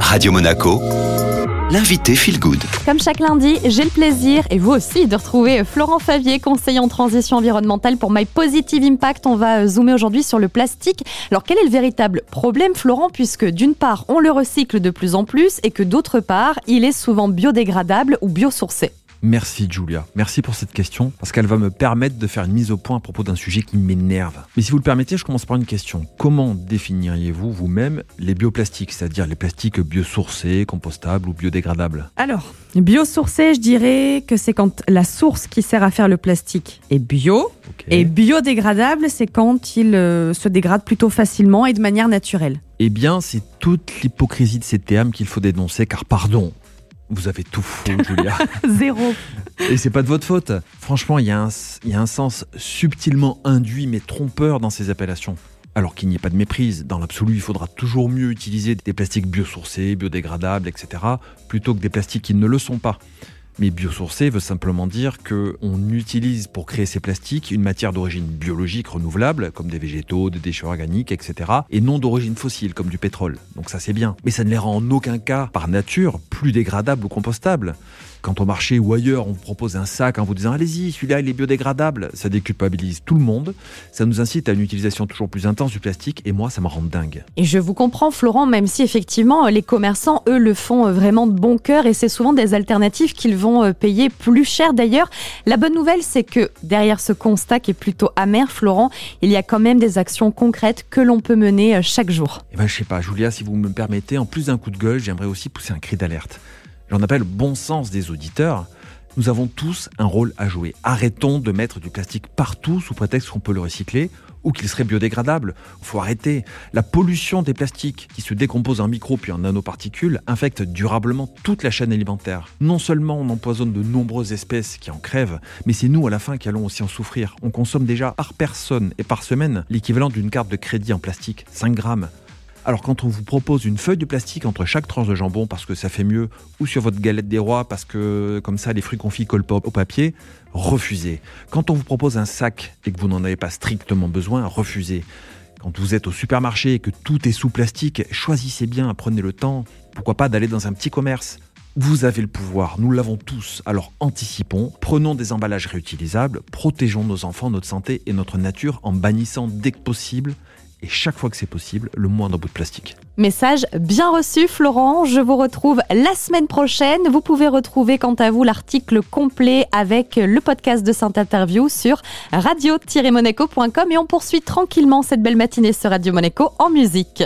Radio Monaco, l'invité Feel Good. Comme chaque lundi, j'ai le plaisir, et vous aussi, de retrouver Florent Favier, conseiller en transition environnementale pour My Positive Impact. On va zoomer aujourd'hui sur le plastique. Alors, quel est le véritable problème, Florent, puisque d'une part, on le recycle de plus en plus, et que d'autre part, il est souvent biodégradable ou biosourcé? Merci Julia, merci pour cette question parce qu'elle va me permettre de faire une mise au point à propos d'un sujet qui m'énerve. Mais si vous le permettez, je commence par une question. Comment définiriez-vous vous-même les bioplastiques, c'est-à-dire les plastiques biosourcés, compostables ou biodégradables? Alors, biosourcé, je dirais que c'est quand la source qui sert à faire le plastique est bio. Et biodégradable, c'est quand il euh, se dégrade plutôt facilement et de manière naturelle. Eh bien, c'est toute l'hypocrisie de ces termes qu'il faut dénoncer, car pardon, vous avez tout fou, Julia. Zéro. Et c'est pas de votre faute. Franchement, il y, a un, sens subtilement induit mais trompeur dans ces appellations. Alors qu'il n'y ait pas de méprise, dans l'absolu, il faudra toujours mieux utiliser des plastiques biosourcés, biodégradables, etc., plutôt que des plastiques qui ne le sont pas. Mais biosourcé veut simplement dire qu'on utilise pour créer ces plastiques une matière d'origine biologique renouvelable, comme des végétaux, des déchets organiques, etc., et non d'origine fossile, comme du pétrole. Donc ça c'est bien. Mais ça ne les rend en aucun cas, par nature, plus dégradables ou compostables. Quand au marché ou ailleurs on vous propose un sac en vous disant allez-y, celui-là il est biodégradable, ça déculpabilise tout le monde, ça nous incite à une utilisation toujours plus intense du plastique et moi ça me rend dingue. Et je vous comprends Florent, même si effectivement les commerçants eux le font euh, vraiment de bon cœur et c'est souvent des alternatives qu'ils vont euh, payer plus cher d'ailleurs. La bonne nouvelle c'est que derrière ce constat qui est plutôt amer Florent, il y a quand même des actions concrètes que l'on peut mener euh, chaque jour. Eh ben je sais pas Julia, si vous me permettez, en plus d'un coup de gueule, j'aimerais aussi pousser un cri d'alerte j'en appelle bon sens des auditeurs, nous avons tous un rôle à jouer. Arrêtons de mettre du plastique partout sous prétexte qu'on peut le recycler ou qu'il serait biodégradable. Il faut arrêter. La pollution des plastiques qui se décomposent en micro puis en nanoparticules infecte durablement toute la chaîne alimentaire. Non seulement on empoisonne de nombreuses espèces qui en crèvent, mais c'est nous à la fin qui allons aussi en souffrir. On consomme déjà par personne et par semaine l'équivalent d'une carte de crédit en plastique, 5 grammes. Alors quand on vous propose une feuille de plastique entre chaque tranche de jambon parce que ça fait mieux, ou sur votre galette des rois parce que comme ça les fruits confits collent au papier, refusez. Quand on vous propose un sac et que vous n'en avez pas strictement besoin, refusez. Quand vous êtes au supermarché et que tout est sous plastique, choisissez bien, prenez le temps, pourquoi pas d'aller dans un petit commerce. Vous avez le pouvoir, nous l'avons tous, alors anticipons, prenons des emballages réutilisables, protégeons nos enfants, notre santé et notre nature en bannissant dès que possible et chaque fois que c'est possible, le moindre bout de plastique. Message bien reçu, Florent. Je vous retrouve la semaine prochaine. Vous pouvez retrouver, quant à vous, l'article complet avec le podcast de Sainte Interview sur radio-monaco.com et on poursuit tranquillement cette belle matinée sur Radio Monaco en musique.